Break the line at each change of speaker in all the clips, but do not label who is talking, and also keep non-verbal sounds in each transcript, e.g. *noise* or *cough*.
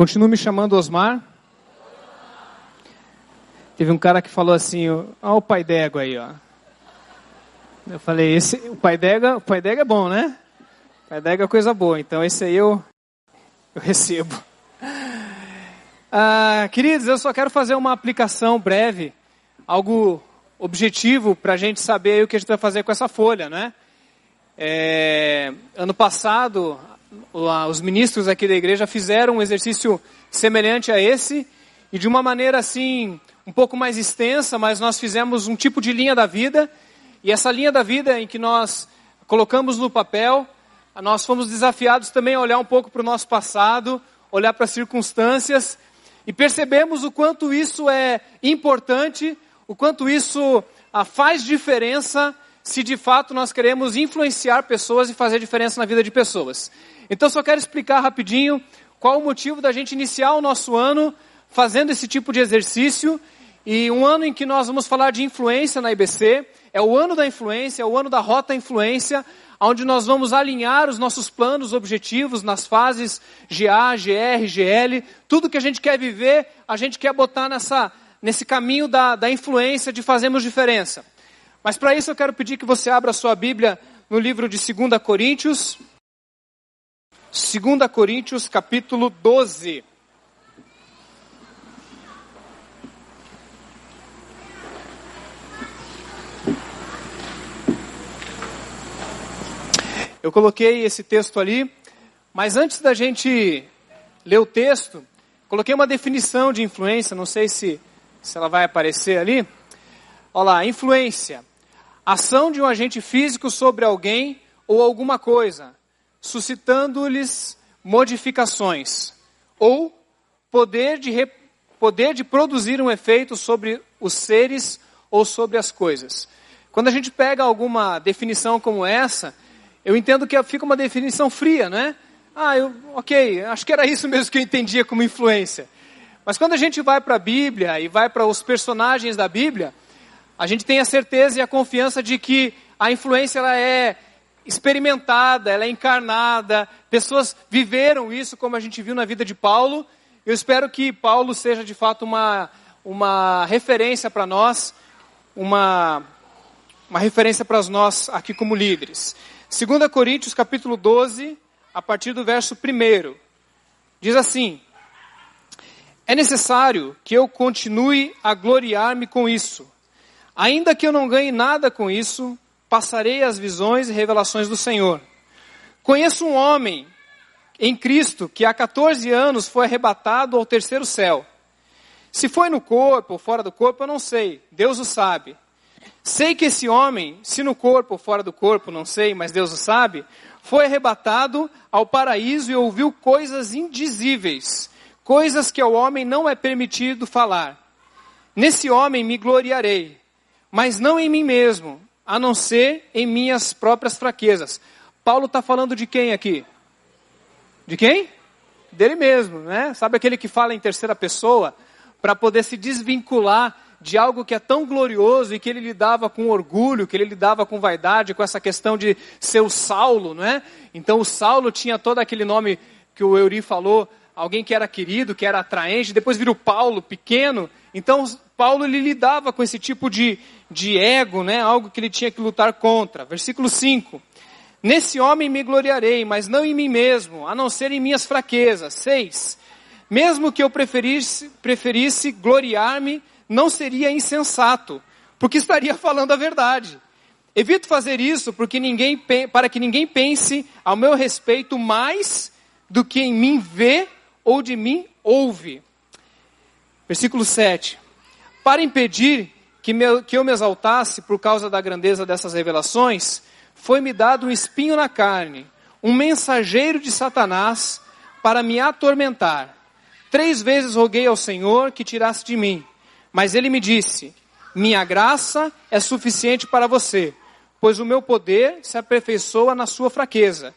Continuo me chamando Osmar. Teve um cara que falou assim, ó o pai d'égua aí, ó. Eu falei, esse, o pai d'égua, o pai d'égua é bom, né? O pai d'égua é coisa boa, então esse aí eu, eu recebo. *laughs* Ah, queridos, eu só quero fazer uma aplicação breve, algo objetivo para a gente saber o que a gente vai fazer com essa folha, né? É, ano passado, os ministros aqui da igreja fizeram um exercício semelhante a esse e de uma maneira assim um pouco mais extensa, mas nós fizemos um tipo de linha da vida e essa linha da vida em que nós colocamos no papel, nós fomos desafiados também a olhar um pouco para o nosso passado, olhar para as circunstâncias e percebemos o quanto isso é importante o quanto isso ah, faz diferença se de fato nós queremos influenciar pessoas e fazer diferença na vida de pessoas. Então, só quero explicar rapidinho qual o motivo da gente iniciar o nosso ano fazendo esse tipo de exercício. E um ano em que nós vamos falar de influência na IBC, é o ano da influência, é o ano da rota influência, onde nós vamos alinhar os nossos planos, objetivos nas fases GA, GR, GL, tudo que a gente quer viver, a gente quer botar nessa, nesse caminho da, da influência de fazermos diferença. Mas para isso eu quero pedir que você abra a sua Bíblia no livro de 2 Coríntios. 2 Coríntios, capítulo 12. Eu coloquei esse texto ali, mas antes da gente ler o texto, coloquei uma definição de influência, não sei se se ela vai aparecer ali. Olha lá, influência. Ação de um agente físico sobre alguém ou alguma coisa, suscitando-lhes modificações. Ou poder de, re, poder de produzir um efeito sobre os seres ou sobre as coisas. Quando a gente pega alguma definição como essa, eu entendo que fica uma definição fria, né? Ah, eu, ok, acho que era isso mesmo que eu entendia como influência. Mas quando a gente vai para a Bíblia e vai para os personagens da Bíblia, a gente tem a certeza e a confiança de que a influência ela é experimentada, ela é encarnada, pessoas viveram isso como a gente viu na vida de Paulo. Eu espero que Paulo seja de fato uma, uma referência para nós, uma, uma referência para nós aqui como líderes. 2 Coríntios capítulo 12, a partir do verso 1, diz assim, é necessário que eu continue a gloriar-me com isso. Ainda que eu não ganhe nada com isso, passarei as visões e revelações do Senhor. Conheço um homem em Cristo que há 14 anos foi arrebatado ao terceiro céu. Se foi no corpo ou fora do corpo, eu não sei. Deus o sabe. Sei que esse homem, se no corpo ou fora do corpo, não sei, mas Deus o sabe, foi arrebatado ao paraíso e ouviu coisas indizíveis coisas que ao homem não é permitido falar. Nesse homem me gloriarei, mas não em mim mesmo, a não ser em minhas próprias fraquezas. Paulo está falando de quem aqui? De quem? Dele mesmo, né? Sabe aquele que fala em terceira pessoa para poder se desvincular de algo que é tão glorioso e que ele lidava com orgulho, que ele lidava com vaidade, com essa questão de ser o Saulo, não é? Então o Saulo tinha todo aquele nome que o Euri falou, alguém que era querido, que era atraente, depois vira o Paulo, pequeno. Então, Paulo ele lidava com esse tipo de, de ego, né? algo que ele tinha que lutar contra. Versículo 5. Nesse homem me gloriarei, mas não em mim mesmo, a não ser em minhas fraquezas. 6. Mesmo que eu preferisse, preferisse gloriar-me, não seria insensato, porque estaria *laughs* falando a verdade. Evito fazer isso porque ninguém, para que ninguém pense ao meu respeito mais do que em mim vê ou de mim ouve. Versículo 7. Para impedir que, me, que eu me exaltasse por causa da grandeza dessas revelações, foi-me dado um espinho na carne, um mensageiro de Satanás para me atormentar. Três vezes roguei ao Senhor que tirasse de mim, mas ele me disse: Minha graça é suficiente para você, pois o meu poder se aperfeiçoa na sua fraqueza.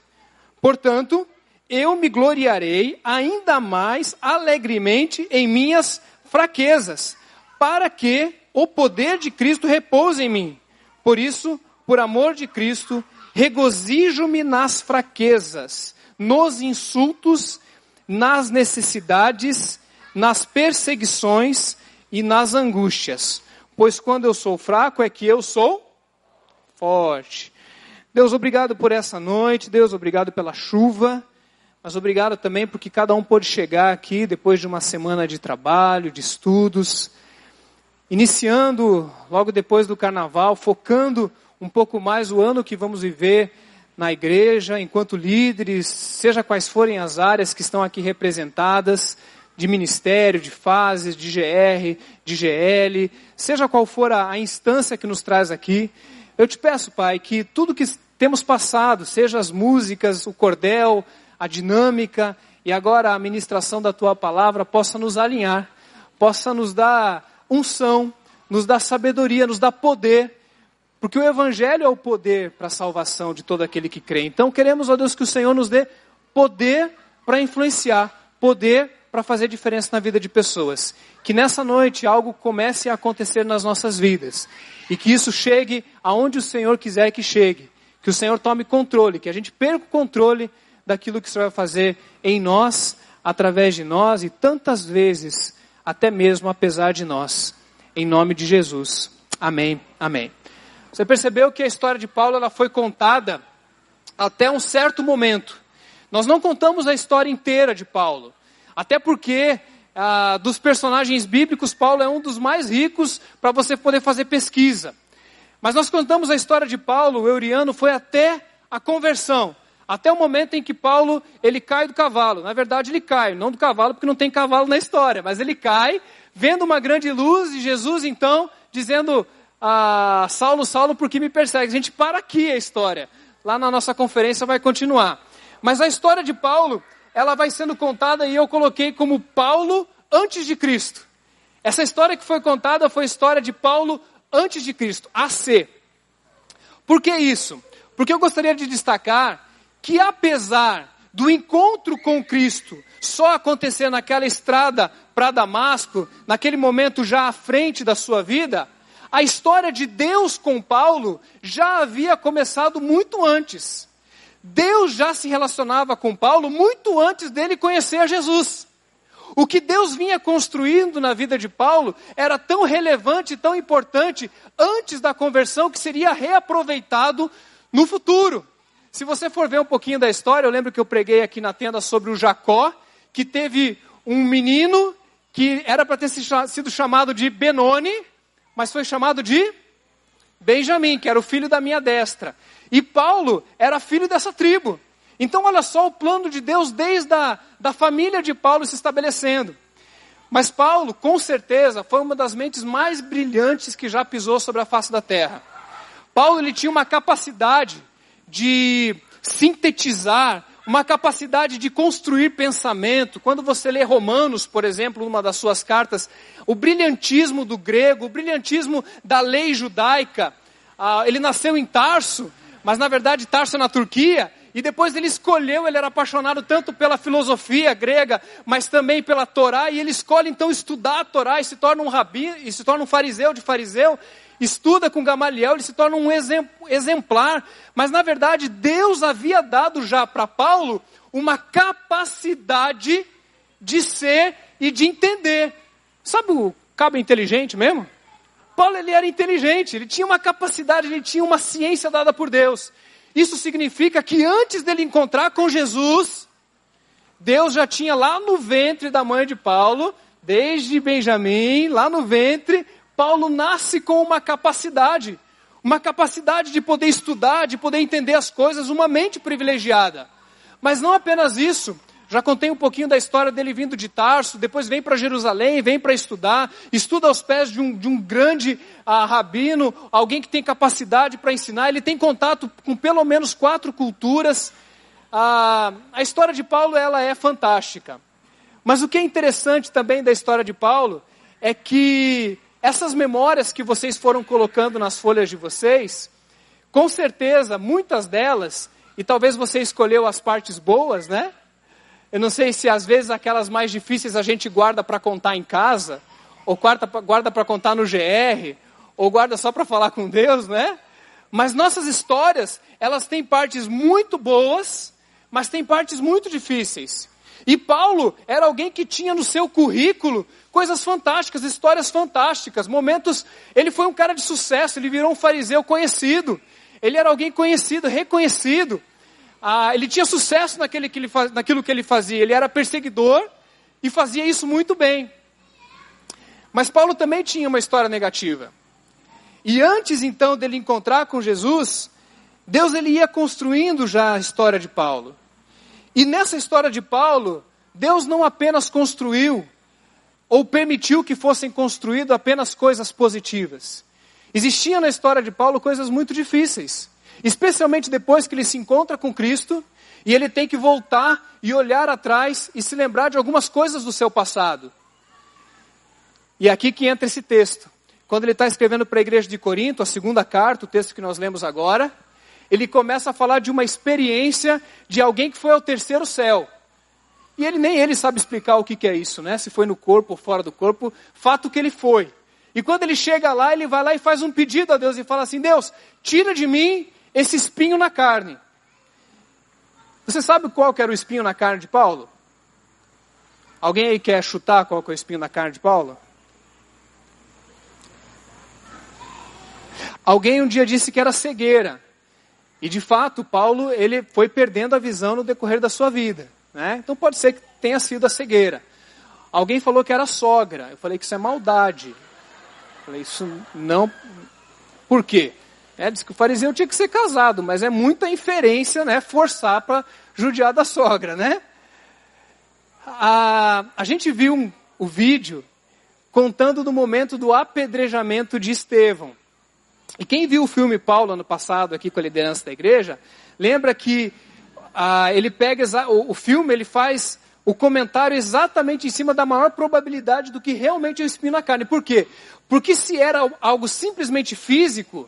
Portanto, eu me gloriarei ainda mais alegremente em minhas fraquezas, para que o poder de Cristo repouse em mim. Por isso, por amor de Cristo, regozijo-me nas fraquezas, nos insultos, nas necessidades, nas perseguições e nas angústias. Pois quando eu sou fraco é que eu sou forte. Deus, obrigado por essa noite. Deus, obrigado pela chuva. Mas obrigado também porque cada um pôde chegar aqui depois de uma semana de trabalho, de estudos, iniciando logo depois do carnaval, focando um pouco mais o ano que vamos viver na igreja, enquanto líderes, seja quais forem as áreas que estão aqui representadas, de ministério, de fases, de GR, de GL, seja qual for a, a instância que nos traz aqui, eu te peço, Pai, que tudo que temos passado, seja as músicas, o cordel, a dinâmica e agora a ministração da tua palavra, possa nos alinhar, possa nos dar unção, nos dar sabedoria, nos dar poder porque o Evangelho é o poder para a salvação de todo aquele que crê. Então queremos, ó Deus, que o Senhor nos dê poder para influenciar, poder para fazer diferença na vida de pessoas. Que nessa noite algo comece a acontecer nas nossas vidas. E que isso chegue aonde o Senhor quiser que chegue. Que o Senhor tome controle, que a gente perca o controle daquilo que o Senhor vai fazer em nós, através de nós e tantas vezes, até mesmo apesar de nós. Em nome de Jesus. Amém. Amém. Você percebeu que a história de Paulo ela foi contada até um certo momento. Nós não contamos a história inteira de Paulo, até porque ah, dos personagens bíblicos Paulo é um dos mais ricos para você poder fazer pesquisa. Mas nós contamos a história de Paulo, o Euriano, foi até a conversão, até o momento em que Paulo ele cai do cavalo. Na verdade ele cai, não do cavalo porque não tem cavalo na história, mas ele cai vendo uma grande luz e Jesus então dizendo ah, Saulo, Saulo, por que me persegue? A gente para aqui a história. Lá na nossa conferência vai continuar. Mas a história de Paulo, ela vai sendo contada e eu coloquei como Paulo antes de Cristo. Essa história que foi contada foi a história de Paulo antes de Cristo, AC. Por que isso? Porque eu gostaria de destacar que apesar do encontro com Cristo só acontecer naquela estrada para Damasco, naquele momento já à frente da sua vida, a história de Deus com Paulo já havia começado muito antes. Deus já se relacionava com Paulo muito antes dele conhecer Jesus. O que Deus vinha construindo na vida de Paulo era tão relevante, tão importante antes da conversão que seria reaproveitado no futuro. Se você for ver um pouquinho da história, eu lembro que eu preguei aqui na tenda sobre o Jacó, que teve um menino que era para ter sido chamado de Benoni, mas foi chamado de Benjamim, que era o filho da minha destra. E Paulo era filho dessa tribo. Então, olha só o plano de Deus desde a da família de Paulo se estabelecendo. Mas Paulo, com certeza, foi uma das mentes mais brilhantes que já pisou sobre a face da terra. Paulo ele tinha uma capacidade de sintetizar uma capacidade de construir pensamento. Quando você lê Romanos, por exemplo, uma das suas cartas, o brilhantismo do grego, o brilhantismo da lei judaica. Ah, ele nasceu em Tarso, mas na verdade Tarso é na Turquia, e depois ele escolheu, ele era apaixonado tanto pela filosofia grega, mas também pela Torá, e ele escolhe então estudar a Torá e se torna um rabi, e se torna um fariseu de fariseu, estuda com Gamaliel, ele se torna um exemplar. Mas na verdade, Deus havia dado já para Paulo uma capacidade de ser e de entender. Sabe o cabo inteligente mesmo? Paulo ele era inteligente, ele tinha uma capacidade, ele tinha uma ciência dada por Deus. Isso significa que antes dele encontrar com Jesus, Deus já tinha lá no ventre da mãe de Paulo, desde Benjamim, lá no ventre, Paulo nasce com uma capacidade, uma capacidade de poder estudar, de poder entender as coisas, uma mente privilegiada. Mas não apenas isso, já contei um pouquinho da história dele vindo de Tarso, depois vem para Jerusalém, vem para estudar, estuda aos pés de um, de um grande ah, rabino, alguém que tem capacidade para ensinar, ele tem contato com pelo menos quatro culturas. Ah, a história de Paulo ela é fantástica. Mas o que é interessante também da história de Paulo é que essas memórias que vocês foram colocando nas folhas de vocês, com certeza, muitas delas, e talvez você escolheu as partes boas, né? Eu não sei se às vezes aquelas mais difíceis a gente guarda para contar em casa, ou guarda para contar no GR, ou guarda só para falar com Deus, né? Mas nossas histórias, elas têm partes muito boas, mas têm partes muito difíceis. E Paulo era alguém que tinha no seu currículo coisas fantásticas, histórias fantásticas, momentos. Ele foi um cara de sucesso, ele virou um fariseu conhecido. Ele era alguém conhecido, reconhecido. Ah, ele tinha sucesso naquele que ele, naquilo que ele fazia. Ele era perseguidor e fazia isso muito bem. Mas Paulo também tinha uma história negativa. E antes então dele encontrar com Jesus, Deus ele ia construindo já a história de Paulo. E nessa história de Paulo, Deus não apenas construiu ou permitiu que fossem construídas apenas coisas positivas. Existia na história de Paulo coisas muito difíceis, especialmente depois que ele se encontra com Cristo e ele tem que voltar e olhar atrás e se lembrar de algumas coisas do seu passado. E é aqui que entra esse texto. Quando ele está escrevendo para a igreja de Corinto, a segunda carta, o texto que nós lemos agora, ele começa a falar de uma experiência de alguém que foi ao terceiro céu. E ele nem ele sabe explicar o que, que é isso, né? Se foi no corpo ou fora do corpo, fato que ele foi. E quando ele chega lá, ele vai lá e faz um pedido a Deus e fala assim: Deus, tira de mim esse espinho na carne. Você sabe qual que era o espinho na carne de Paulo? Alguém aí quer chutar qual que é o espinho na carne de Paulo? Alguém um dia disse que era cegueira. E de fato, Paulo ele foi perdendo a visão no decorrer da sua vida. Né? Então pode ser que tenha sido a cegueira. Alguém falou que era sogra. Eu falei que isso é maldade. Eu falei, isso não. Por quê? É, diz que o fariseu tinha que ser casado, mas é muita inferência, né? Forçar para judiar da sogra, né? A, a gente viu um, o vídeo contando do momento do apedrejamento de Estevão. E quem viu o filme Paulo ano passado aqui com a liderança da igreja, lembra que ah, ele pega o, o, filme, ele faz o comentário exatamente em cima da maior probabilidade do que realmente é o espinho na carne. Por quê? Porque se era algo simplesmente físico,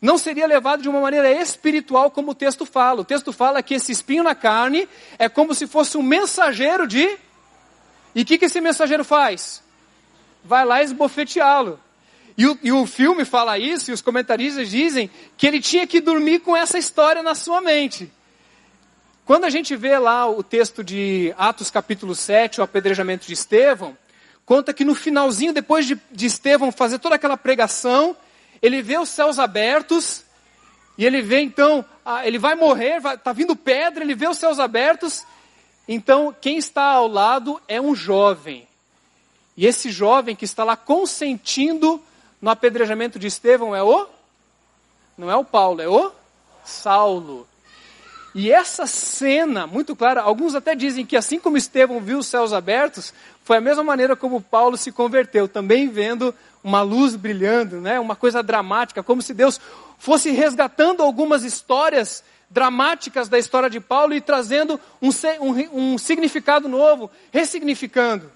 não seria levado de uma maneira espiritual como o texto fala. O texto fala que esse espinho na carne é como se fosse um mensageiro de. E o que, que esse mensageiro faz? Vai lá esbofeteá-lo. E o, e o filme fala isso, e os comentaristas dizem que ele tinha que dormir com essa história na sua mente. Quando a gente vê lá o texto de Atos capítulo 7, o apedrejamento de Estevão, conta que no finalzinho, depois de, de Estevão fazer toda aquela pregação, ele vê os céus abertos, e ele vê então, ele vai morrer, está vindo pedra, ele vê os céus abertos, então quem está ao lado é um jovem. E esse jovem que está lá consentindo no apedrejamento de Estevão é o? Não é o Paulo, é o Saulo. E essa cena, muito clara, alguns até dizem que assim como Estevão viu os céus abertos, foi a mesma maneira como Paulo se converteu, também vendo uma luz brilhando, né? uma coisa dramática, como se Deus fosse resgatando algumas histórias dramáticas da história de Paulo e trazendo um, um, um significado novo, ressignificando.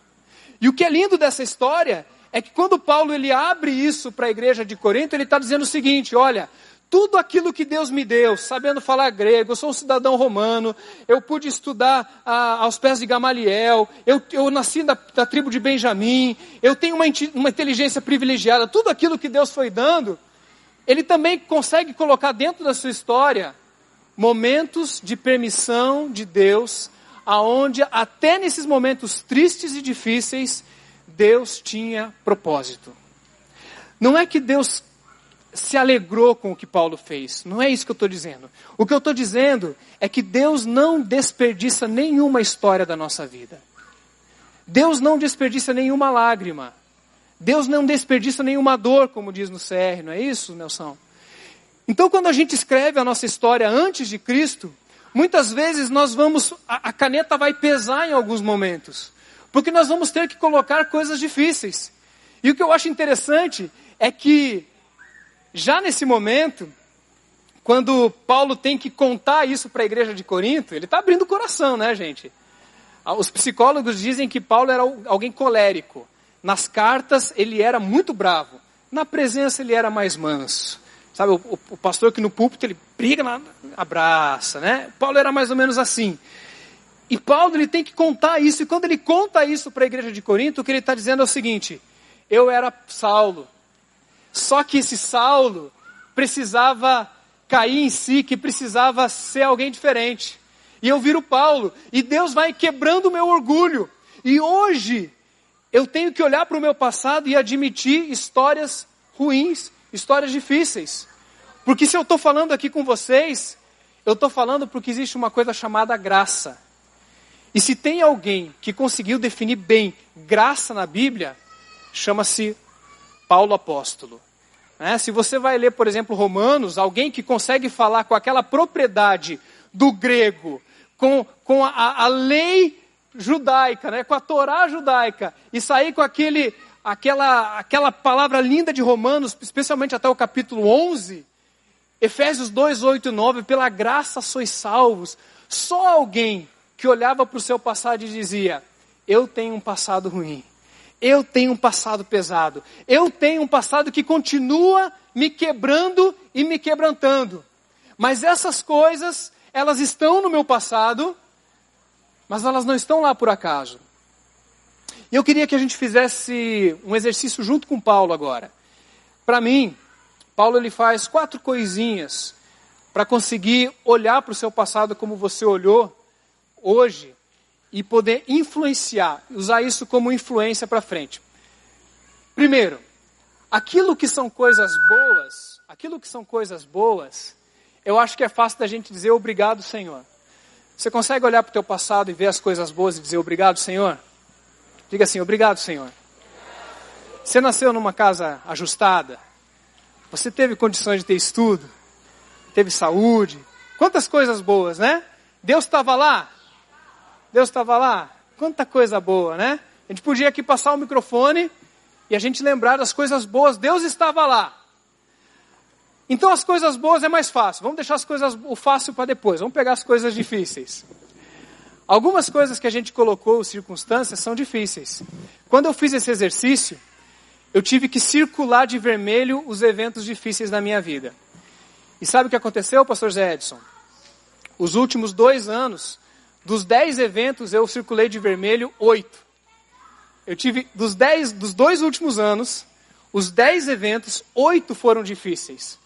E o que é lindo dessa história é que quando Paulo ele abre isso para a igreja de Corinto, ele está dizendo o seguinte: olha, tudo aquilo que Deus me deu, sabendo falar grego, eu sou um cidadão romano, eu pude estudar ah, aos pés de Gamaliel, eu, eu nasci da, da, tribo de Benjamim, eu tenho uma, uma inteligência privilegiada, tudo aquilo que Deus foi dando, ele também consegue colocar dentro da sua história momentos de permissão de Deus, aonde até nesses momentos tristes e difíceis, Deus tinha propósito. Não é que Deus se alegrou com o que Paulo fez. Não é isso que eu estou dizendo. O que eu estou dizendo é que Deus não desperdiça nenhuma história da nossa vida. Deus não desperdiça nenhuma lágrima. Deus não desperdiça nenhuma dor, como diz no CR, não é isso, Nelson? Então, quando a gente escreve a nossa história antes de Cristo, muitas vezes nós vamos, a, a caneta vai pesar em alguns momentos. Porque nós vamos ter que colocar coisas difíceis. E o que eu acho interessante é que, já nesse momento, quando Paulo tem que contar isso para a igreja de Corinto, ele está abrindo o coração, né, gente? Ah, os psicólogos dizem que Paulo era alguém colérico. Nas cartas ele era muito bravo. Na presença ele era mais manso. Sabe, o, o, pastor que no púlpito ele briga, abraça, né? Paulo era mais ou menos assim. E Paulo ele tem que contar isso, e quando ele conta isso para a igreja de Corinto, o que ele está dizendo é o seguinte: eu era Saulo, só que esse Saulo precisava cair em si, que precisava ser alguém diferente. E eu viro Paulo. E Deus vai quebrando o meu orgulho. E hoje eu tenho que olhar para o meu passado e admitir histórias ruins, histórias difíceis. Porque se eu estou falando aqui com vocês, eu estou falando porque existe uma coisa chamada graça. E se tem alguém que conseguiu definir bem graça na Bíblia, chama-se Paulo Apóstolo. É, se você vai ler, por exemplo, Romanos, alguém que consegue falar com aquela propriedade do grego, com, com a, a lei judaica, né, com a Torá judaica, e sair com aquele, aquela, aquela palavra linda de Romanos, especialmente até o capítulo 11, Efésios 2, 8 e 9, pela graça sois salvos. Só alguém que olhava para o seu passado e dizia: Eu tenho um passado ruim, eu tenho um passado pesado, eu tenho um passado que continua me quebrando e me quebrantando. Mas essas coisas, elas estão no meu passado, mas elas não estão lá por acaso. E eu queria que a gente fizesse um exercício junto com Paulo agora. Para mim, Paulo ele faz quatro coisinhas para conseguir olhar para o seu passado como você olhou hoje e poder influenciar, usar isso como influência para frente. Primeiro, aquilo que são coisas boas, aquilo que são coisas boas, eu acho que é fácil da gente dizer obrigado, Senhor. Você consegue olhar para o teu passado e ver as coisas boas e dizer obrigado, Senhor? Diga assim, obrigado, Senhor. Você nasceu numa casa ajustada, você teve condições de ter estudo, teve saúde, quantas coisas boas, né? Deus estava lá, Deus estava lá, quanta coisa boa, né? A gente podia aqui passar o microfone e a gente lembrar das coisas boas, Deus estava lá. Então as coisas boas é mais fácil. Vamos deixar as coisas o fácil para depois. Vamos pegar as coisas difíceis. Algumas coisas que a gente colocou, circunstâncias, são difíceis. Quando eu fiz esse exercício, eu tive que circular de vermelho os eventos difíceis da minha vida. E sabe o que aconteceu, pastor Zé Edson? Os últimos dois anos, dos dez eventos, eu circulei de vermelho oito. Eu tive, dos, dez, dos dois últimos anos, os dez eventos, oito foram difíceis.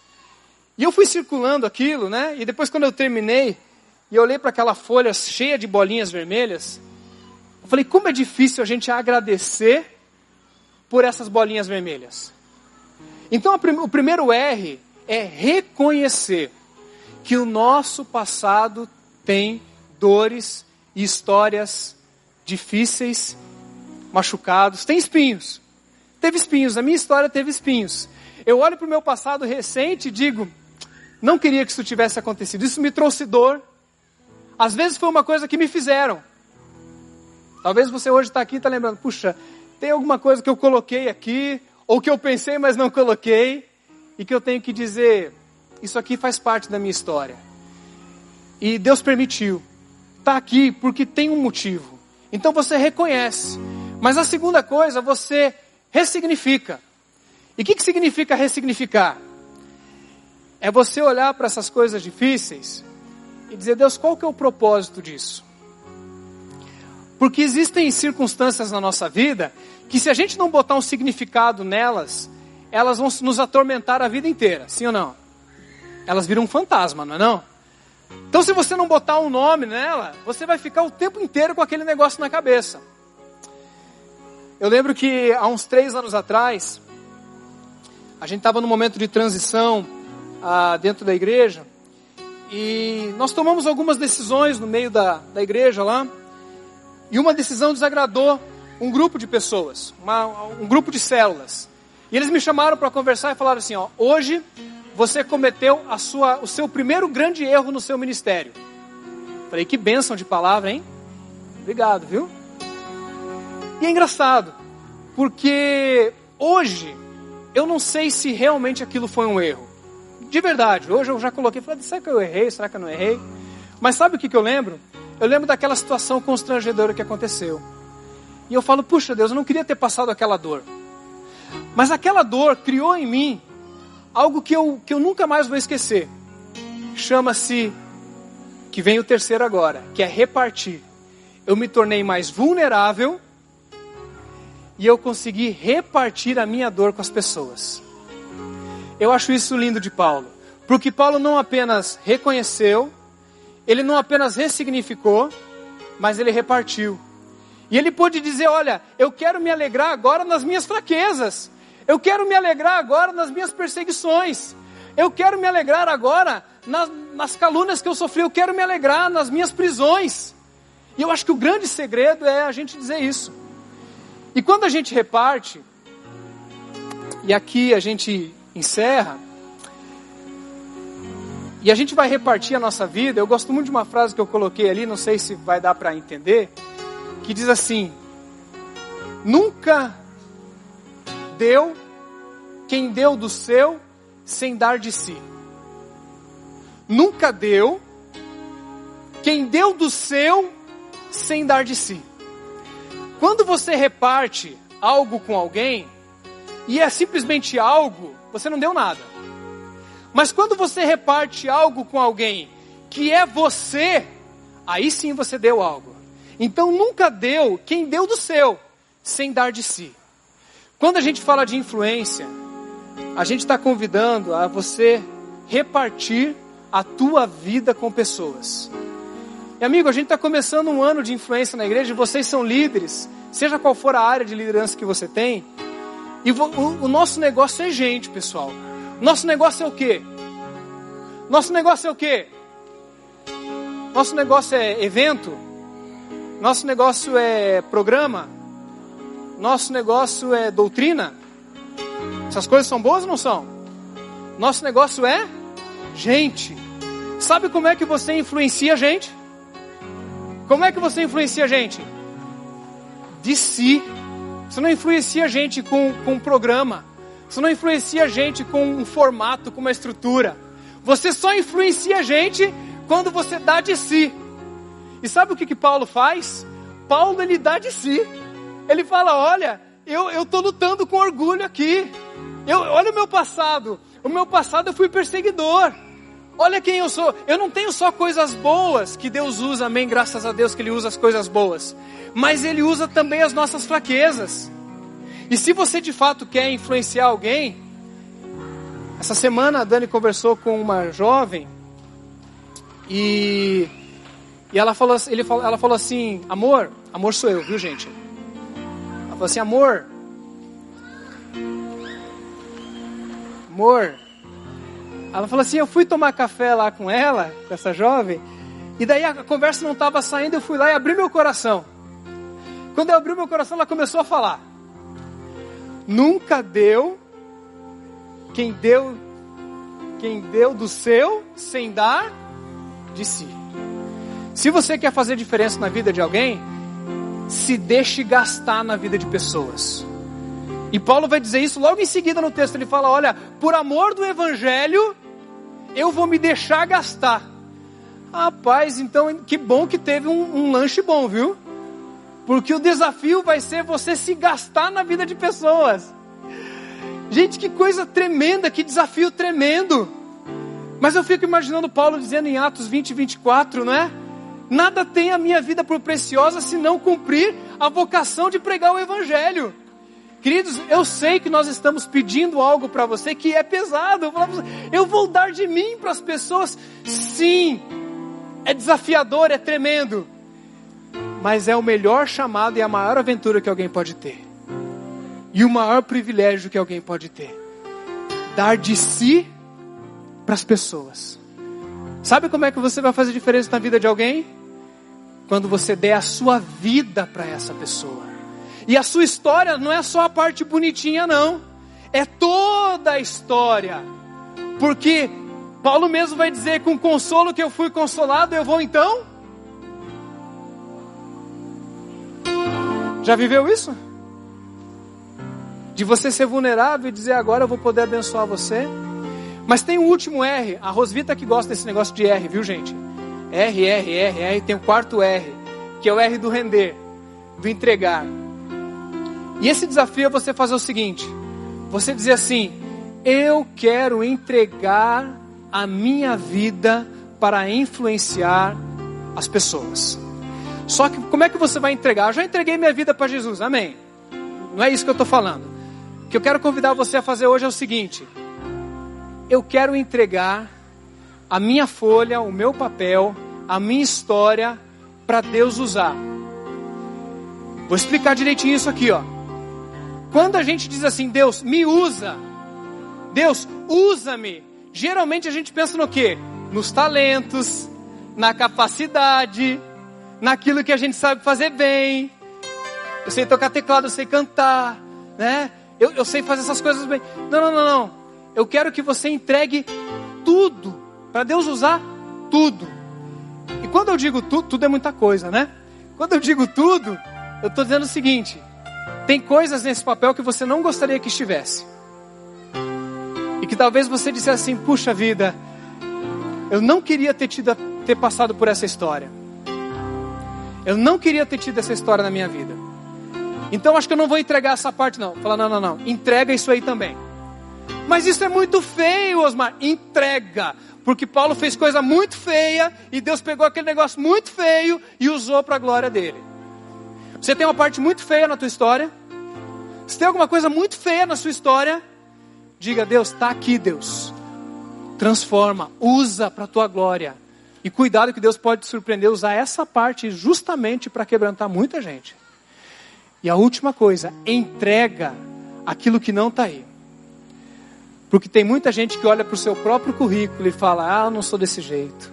E eu fui circulando aquilo, né? E depois, quando eu terminei, e eu olhei para aquela folha cheia de bolinhas vermelhas, eu falei, como é difícil a gente agradecer por essas bolinhas vermelhas. Então, o primeiro R é reconhecer que o nosso passado tem dores e histórias difíceis, machucados, tem espinhos. Teve espinhos, a minha história teve espinhos. Eu olho para o meu passado recente e digo, não queria que isso tivesse acontecido. Isso me trouxe dor. Às vezes foi uma coisa que me fizeram. Talvez você hoje está aqui e está lembrando, puxa, tem alguma coisa que eu coloquei aqui, ou que eu pensei, mas não coloquei, e que eu tenho que dizer, isso aqui faz parte da minha história. E Deus permitiu. Está aqui porque tem um motivo. Então você reconhece. Mas a segunda coisa, você ressignifica. E o que, que significa ressignificar? É você olhar para essas coisas difíceis e dizer, Deus, qual que é o propósito disso? Porque existem circunstâncias na nossa vida que se a gente não botar um significado nelas, elas vão nos atormentar a vida inteira, sim ou não? Elas viram um fantasma, não é não? Então se você não botar um nome nela, você vai ficar o tempo inteiro com aquele negócio na cabeça. Eu lembro que há uns três anos atrás, a gente estava num momento de transição ah, dentro da igreja, e nós tomamos algumas decisões no meio da, da igreja lá, e uma decisão desagradou um grupo de pessoas, uma, um grupo de células. E eles me chamaram para conversar e falaram assim: ó, hoje você cometeu a sua, o seu primeiro grande erro no seu ministério. Falei, que bênção de palavra, hein? Obrigado, viu? E é engraçado, porque hoje eu não sei se realmente aquilo foi um erro. De verdade, hoje eu já coloquei, falei, será que eu errei? Será que eu não errei? Mas sabe o que, que eu lembro? Eu lembro daquela situação constrangedora que aconteceu. E eu falo, puxa Deus, eu não queria ter passado aquela dor. Mas aquela dor criou em mim algo que eu, que eu nunca mais vou esquecer. Chama-se, que vem o terceiro agora, que é repartir. Eu me tornei mais vulnerável e eu consegui repartir a minha dor com as pessoas. Eu acho isso lindo de Paulo, porque Paulo não apenas reconheceu, ele não apenas ressignificou, mas ele repartiu. E ele pôde dizer: Olha, eu quero me alegrar agora nas minhas fraquezas, eu quero me alegrar agora nas minhas perseguições, eu quero me alegrar agora nas, nas calúnias que eu sofri, eu quero me alegrar nas minhas prisões. E eu acho que o grande segredo é a gente dizer isso. E quando a gente reparte, e aqui a gente encerra, e a gente vai repartir a nossa vida. Eu gosto muito de uma frase que eu coloquei ali, não sei se vai dar para entender, que diz assim: Nunca deu quem deu do seu sem dar de si. Nunca deu quem deu do seu sem dar de si. Quando você reparte algo com alguém e é simplesmente algo, você não deu nada. Mas quando você reparte algo com alguém que é você, aí sim você deu algo. Então nunca deu quem deu do seu, sem dar de si. Quando a gente fala de influência, a gente está convidando a você repartir a tua vida com pessoas. E amigo, a gente está começando um ano de influência na igreja, vocês são líderes, seja qual for a área de liderança que você tem. E o, o nosso negócio é gente, pessoal. Nosso negócio é o quê? Nosso negócio é o quê? Nosso negócio é evento? Nosso negócio é programa? Nosso negócio é doutrina? Essas coisas são boas ou não são? Nosso negócio é gente. Sabe como é que você influencia a gente? Como é que você influencia a gente? De si. Você não influencia a gente com, com um programa. Você não influencia a gente com um formato, com uma estrutura. Você só influencia a gente quando você dá de si. E sabe o que, que Paulo faz? Paulo ele dá de si. Ele fala: Olha, eu estou lutando com orgulho aqui. Eu, olha o meu passado. O meu passado eu fui perseguidor. Olha quem eu sou. Eu não tenho só coisas boas que Deus usa, amém. Graças a Deus que Ele usa as coisas boas. Mas Ele usa também as nossas fraquezas. E se você de fato quer influenciar alguém, essa semana a Dani conversou com uma jovem e, e ela, falou, ele, ela falou assim: Amor, amor sou eu, viu gente? Falou assim: Amor, amor. Ela falou assim: Eu fui tomar café lá com ela, com essa jovem, e daí a conversa não estava saindo. Eu fui lá e abri meu coração. Quando eu abri meu coração, ela começou a falar. Nunca deu quem deu quem deu do seu sem dar de si. Se você quer fazer diferença na vida de alguém, se deixe gastar na vida de pessoas. E Paulo vai dizer isso logo em seguida no texto. Ele fala: Olha, por amor do Evangelho, eu vou me deixar gastar. Rapaz, então que bom que teve um, um lanche bom, viu? Porque o desafio vai ser você se gastar na vida de pessoas. Gente, que coisa tremenda, que desafio tremendo. Mas eu fico imaginando Paulo dizendo em Atos 20, 24, não é? Nada tem a minha vida por preciosa se não cumprir a vocação de pregar o Evangelho. Queridos, eu sei que nós estamos pedindo algo para você que é pesado. Eu, vou dar de mim para as pessoas. Sim, é desafiador, é tremendo mas é o melhor chamado e a maior aventura que alguém pode ter. E o maior privilégio que alguém pode ter. Dar de si para as pessoas. Sabe como é que você vai fazer diferença na vida de alguém? Quando você der a sua vida para essa pessoa. E a sua história não é só a parte bonitinha, não. É toda a história. Porque Paulo mesmo vai dizer: com consolo que eu fui consolado, eu vou então Já viveu isso? De você ser vulnerável e dizer agora eu vou poder abençoar você. Mas tem o um último R. A Rosvita que gosta desse negócio de R, viu gente? R, R, R, R. Tem o quarto R, que é o R do render, do entregar. E esse desafio é você fazer o seguinte: você dizer assim, eu quero entregar a minha vida para influenciar as pessoas. Só que como é que você vai entregar? Eu já entreguei minha vida para Jesus, amém. Não é isso que eu estou falando. O que eu quero convidar você a fazer hoje é o seguinte: eu quero entregar a minha folha, o meu papel, a minha história para Deus usar. Vou explicar direitinho isso aqui, ó. Quando a gente diz assim, Deus, me usa. Deus, usa-me. Geralmente a gente pensa no quê? Nos talentos, na capacidade, naquilo que a gente sabe fazer bem. Eu sei tocar teclado, eu sei cantar, né? Eu, eu sei fazer essas coisas bem. Não, não, não, não. Eu quero que você entregue tudo para Deus usar tudo. E quando eu digo tudo, tudo é muita coisa, né? Quando eu digo tudo, eu estou dizendo o seguinte: tem coisas nesse papel que você não gostaria que estivesse. E que talvez você dissesse assim: puxa vida, eu não queria ter, tido, ter passado por essa história. Eu não queria ter tido essa história na minha vida. Então acho que eu não vou entregar essa parte, não. Falar, não, não, não. Entrega isso aí também. Mas isso é muito feio, Osmar. Entrega. Porque Paulo fez coisa muito feia e Deus pegou aquele negócio muito feio e usou para a glória dele. Você tem uma parte muito feia na tua história? Se tem alguma coisa muito feia na sua história, diga: Deus, está aqui, Deus. Transforma, usa para a tua glória. E cuidado que Deus pode te surpreender usar essa parte justamente para quebrantar muita gente. E a última coisa, entrega aquilo que não está aí. Porque tem muita gente que olha para o seu próprio currículo e fala: Ah, eu não sou desse jeito.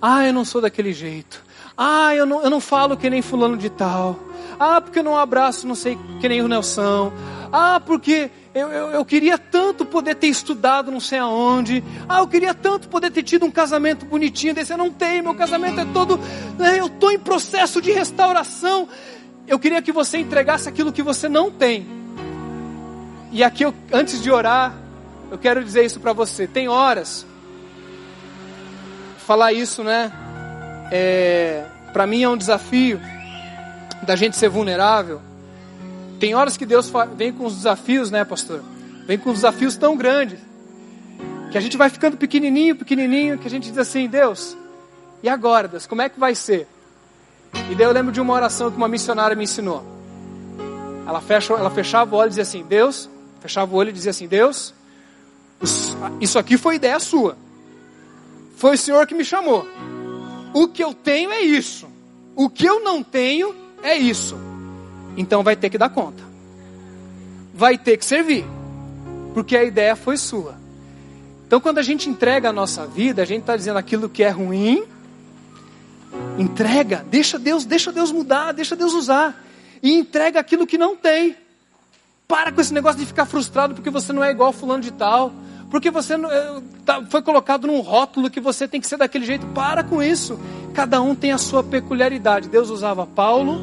Ah, eu não sou daquele jeito. Ah, eu não, eu não falo que nem fulano de tal. Ah, porque eu não abraço não sei que nem o Nelson. Ah, porque eu, eu, eu, queria tanto poder ter estudado não sei aonde. Ah, eu queria tanto poder ter tido um casamento bonitinho desse. Eu não tenho, meu casamento é todo. Né, eu estou em processo de restauração. Eu queria que você entregasse aquilo que você não tem. E aqui, eu, antes de orar, eu quero dizer isso para você. Tem horas, falar isso, né? É, para mim é um desafio da gente ser vulnerável. Tem horas que Deus vem com os desafios, né, pastor? Vem com desafios tão grandes que a gente vai ficando pequenininho, pequenininho, que a gente diz assim, Deus, e agora, Deus, como é que vai ser? E daí eu lembro de uma oração que uma missionária me ensinou. Ela, fecha, ela fechava o olho e dizia assim, Deus, fechava o olho e dizia assim, Deus, isso aqui foi ideia sua. Foi o Senhor que me chamou. O que eu tenho é isso. O que eu não tenho é isso. Então vai ter que dar conta. Vai ter que servir. Porque a ideia foi sua. Então quando a gente entrega a nossa vida, a gente está dizendo aquilo que é ruim. Entrega, deixa Deus, deixa Deus mudar, deixa Deus usar. E entrega aquilo que não tem. Para com esse negócio de ficar frustrado porque você não é igual fulano de tal porque você eh, tá, foi colocado num rótulo que você tem que ser daquele jeito. Para com isso. Cada um tem a sua peculiaridade. Deus usava Paulo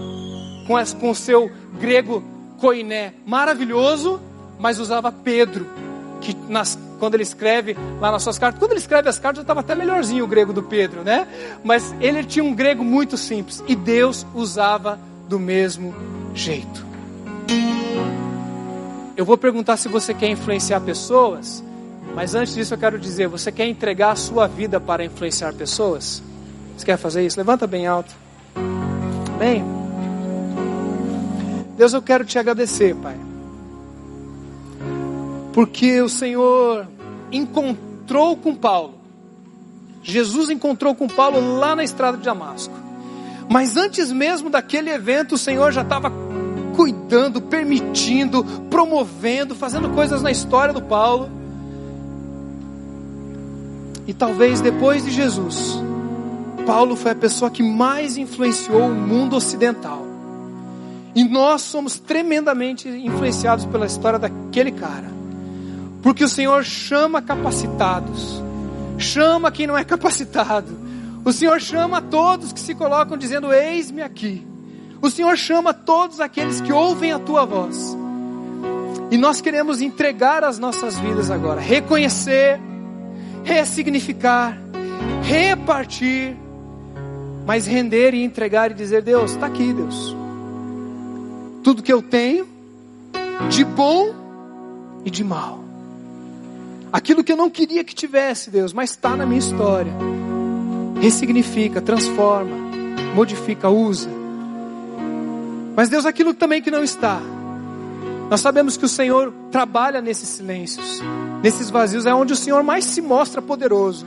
com o seu grego koiné maravilhoso, mas usava Pedro, que nas, quando ele escreve lá nas suas cartas, quando ele escreve as cartas, já estava até melhorzinho o grego do Pedro, né? Mas ele tinha um grego muito simples e Deus usava do mesmo jeito. Eu vou perguntar se você quer influenciar pessoas. Mas antes disso eu quero dizer, você quer entregar a sua vida para influenciar pessoas? Você quer fazer isso? Levanta bem alto. Bem. Deus, eu quero te agradecer, Pai. Porque o Senhor encontrou com Paulo. Jesus encontrou com Paulo lá na estrada de Damasco. Mas antes mesmo daquele evento, o Senhor já estava cuidando, permitindo, promovendo, fazendo coisas na história do Paulo. E talvez depois de Jesus, Paulo foi a pessoa que mais influenciou o mundo ocidental. E nós somos tremendamente influenciados pela história daquele cara. Porque o Senhor chama capacitados, chama quem não é capacitado. O Senhor chama todos que se colocam dizendo: Eis-me aqui. O Senhor chama todos aqueles que ouvem a tua voz. E nós queremos entregar as nossas vidas agora, reconhecer ressignificar, repartir, mas render e entregar e dizer: Deus, está aqui, Deus. Tudo que eu tenho, de bom e de mal. Aquilo que eu não queria que tivesse, Deus, mas está na minha história. Ressignifica, transforma, modifica, usa. Mas Deus, aquilo também que não está, nós sabemos que o Senhor trabalha nesses silêncios, nesses vazios, é onde o Senhor mais se mostra poderoso.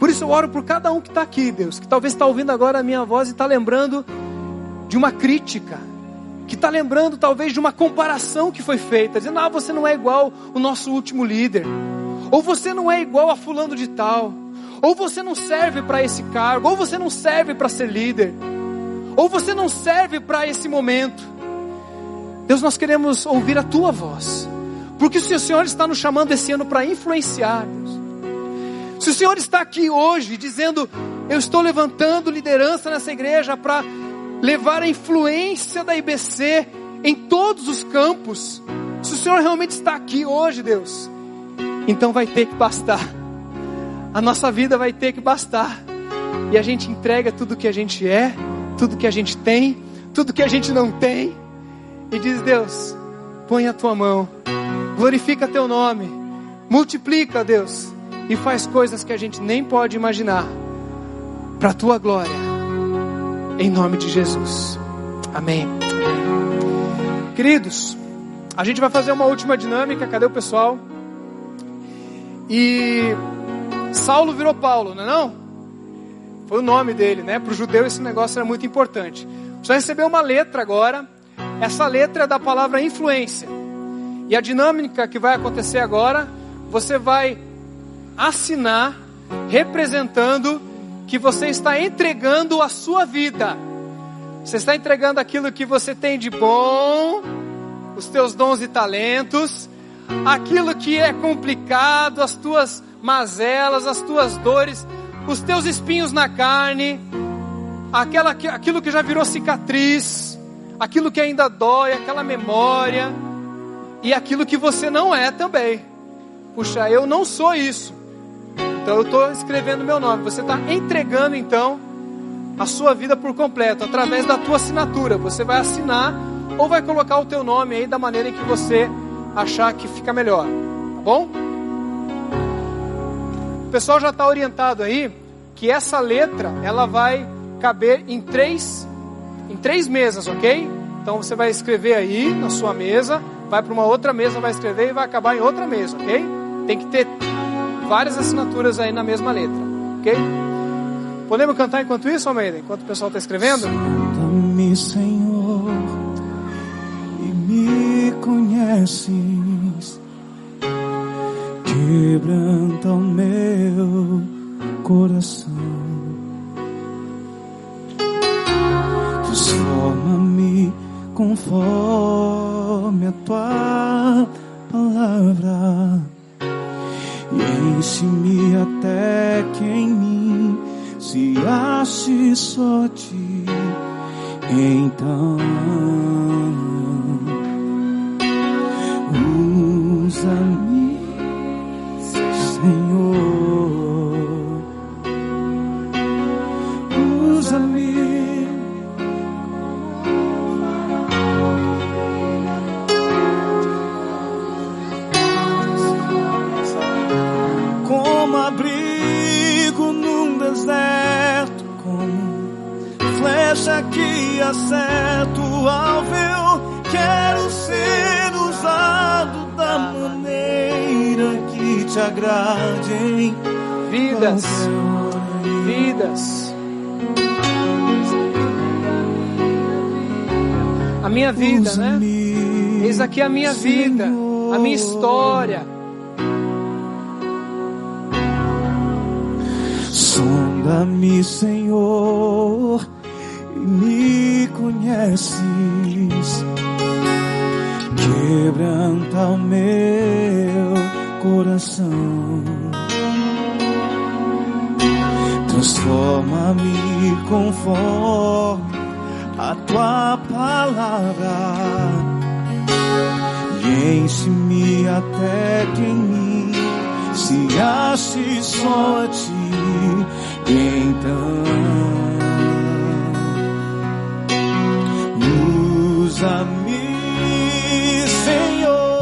Por isso eu oro por cada um que está aqui, Deus, que talvez está ouvindo agora a minha voz e está lembrando de uma crítica, que está lembrando talvez de uma comparação que foi feita, dizendo: ah, você não é igual o nosso último líder, ou você não é igual a fulano de tal, ou você não serve para esse cargo, ou você não serve para ser líder, ou você não serve para esse momento. Deus, nós queremos ouvir a tua voz, porque se o Senhor está nos chamando esse ano para influenciar, Deus, se o Senhor está aqui hoje dizendo, eu estou levantando liderança nessa igreja para levar a influência da IBC em todos os campos. Se o Senhor realmente está aqui hoje, Deus, então vai ter que bastar. A nossa vida vai ter que bastar. E a gente entrega tudo que a gente é, tudo que a gente tem, tudo que a gente não tem. E diz: Deus, põe a tua mão, glorifica teu nome, multiplica, Deus, e faz coisas que a gente nem pode imaginar, para a tua glória em nome de Jesus. Amém. Queridos, a gente vai fazer uma última dinâmica. Cadê o pessoal? E Saulo virou Paulo, não é não? Foi o nome dele, né? Para o judeu esse negócio era muito importante. Você vai receber uma letra agora. Essa letra é da palavra influência. E a dinâmica que vai acontecer agora, você vai assinar representando que você está entregando a sua vida. Você está entregando aquilo que você tem de bom, os teus dons e talentos, aquilo que é complicado, as tuas mazelas, as tuas dores, os teus espinhos na carne, aquela, aquilo que já virou cicatriz, aquilo que ainda dói, aquela memória, e aquilo que você não é também. Puxa, eu não sou isso. Então eu estou escrevendo meu nome. Você está entregando então a sua vida por completo através da tua assinatura. Você vai assinar ou vai colocar o teu nome aí da maneira em que você achar que fica melhor. Tá bom? O pessoal já está orientado aí que essa letra ela vai caber em três em três mesas, ok? Então você vai escrever aí na sua mesa, vai para uma outra mesa, vai escrever e vai acabar em outra mesa, ok? Tem que ter várias assinaturas aí na mesma letra, ok? Podemos cantar enquanto isso, Almeida? Enquanto o pessoal está escrevendo?
Sonda-me, Senhor, e me conheces. Quebranta o meu coração. Transforma-me conforme a tua palavra. E enche-me até que em mim se ache só ti, então usa-me, que acerto o alvo. Quero ser usado da maneira que te agrade. em
Vidas, vidas. A minha vida, né? Eis aqui a minha vida, a minha história.
Sonda-me, Senhor, e me conheces. Quebranta o meu coração. Transforma-me conforme a tua palavra e enche-me até que em mim se ache só ti. Então, usa-me, Senhor,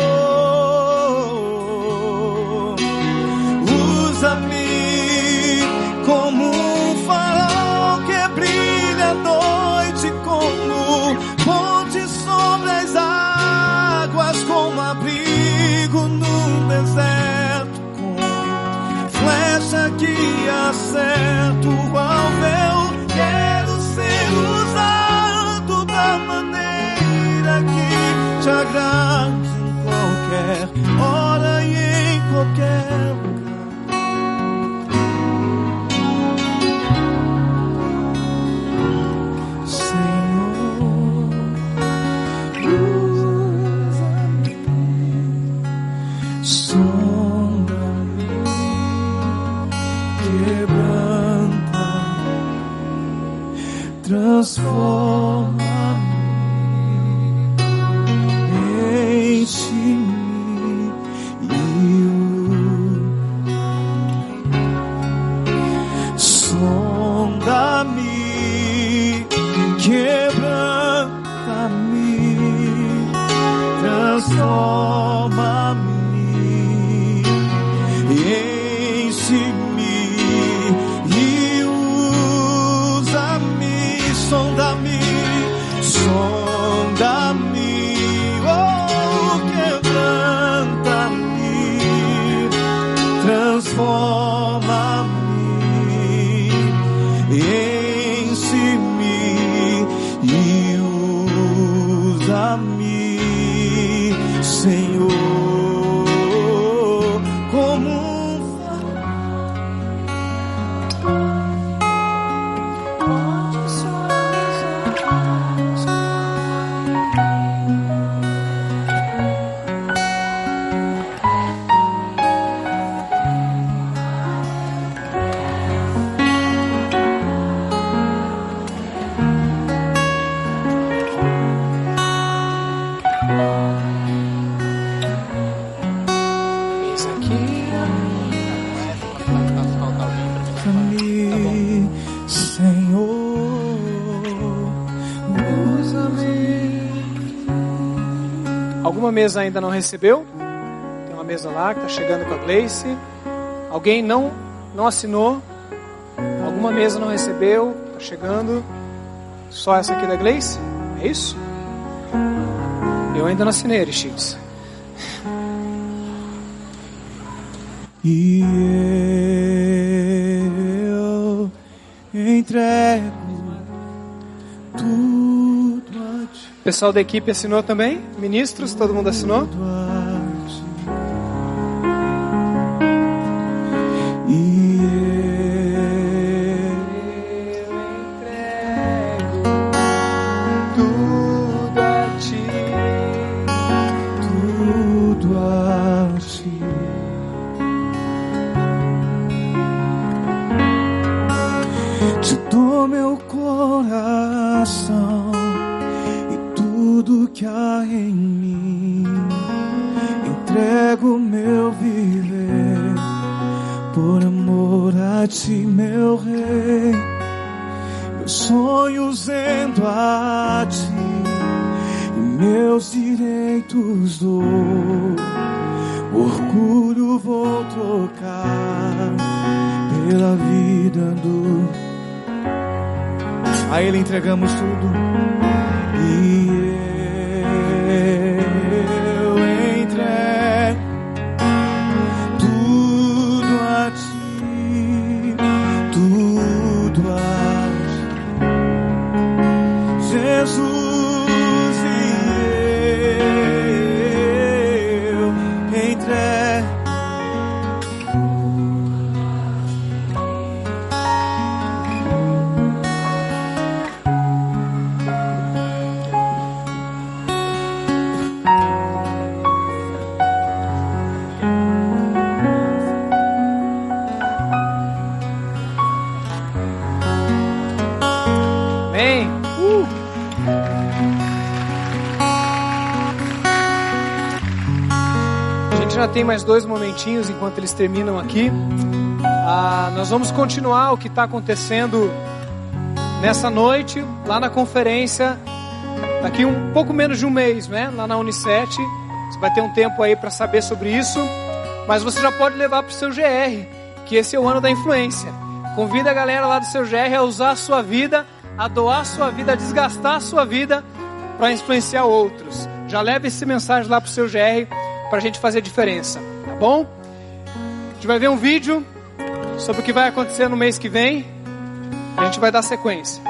usa-me como um farol que brilha à noite, como ponte sobre as águas, como abrigo num deserto, como flecha que acende deserto te agrade em qualquer hora e em qualquer lugar.
Mesa ainda não recebeu? Tem uma mesa lá que está chegando com a Gleice. Alguém não, não assinou? Alguma mesa não recebeu? Está chegando. Só essa aqui da Gleice? É isso? Eu ainda não assinei, Aristides.
E
pessoal da equipe assinou também? Ministros, todo mundo assinou?
Entregamos tudo.
Tem mais dois momentinhos enquanto eles terminam aqui. Ah, nós vamos continuar o que está acontecendo nessa noite, lá na conferência, daqui um pouco menos de um mês, né? Lá na Unicef. Você vai ter um tempo aí para saber sobre isso. Mas você já pode levar para o seu GR, que esse é o ano da influência. Convida a galera lá do seu GR a usar a sua vida, a doar a sua vida, a desgastar a sua vida para influenciar outros. Já leve esse mensagem lá para o seu GR para a gente fazer diferença, tá bom? A gente vai ver um vídeo sobre o que vai acontecer no mês que vem. A gente vai dar sequência.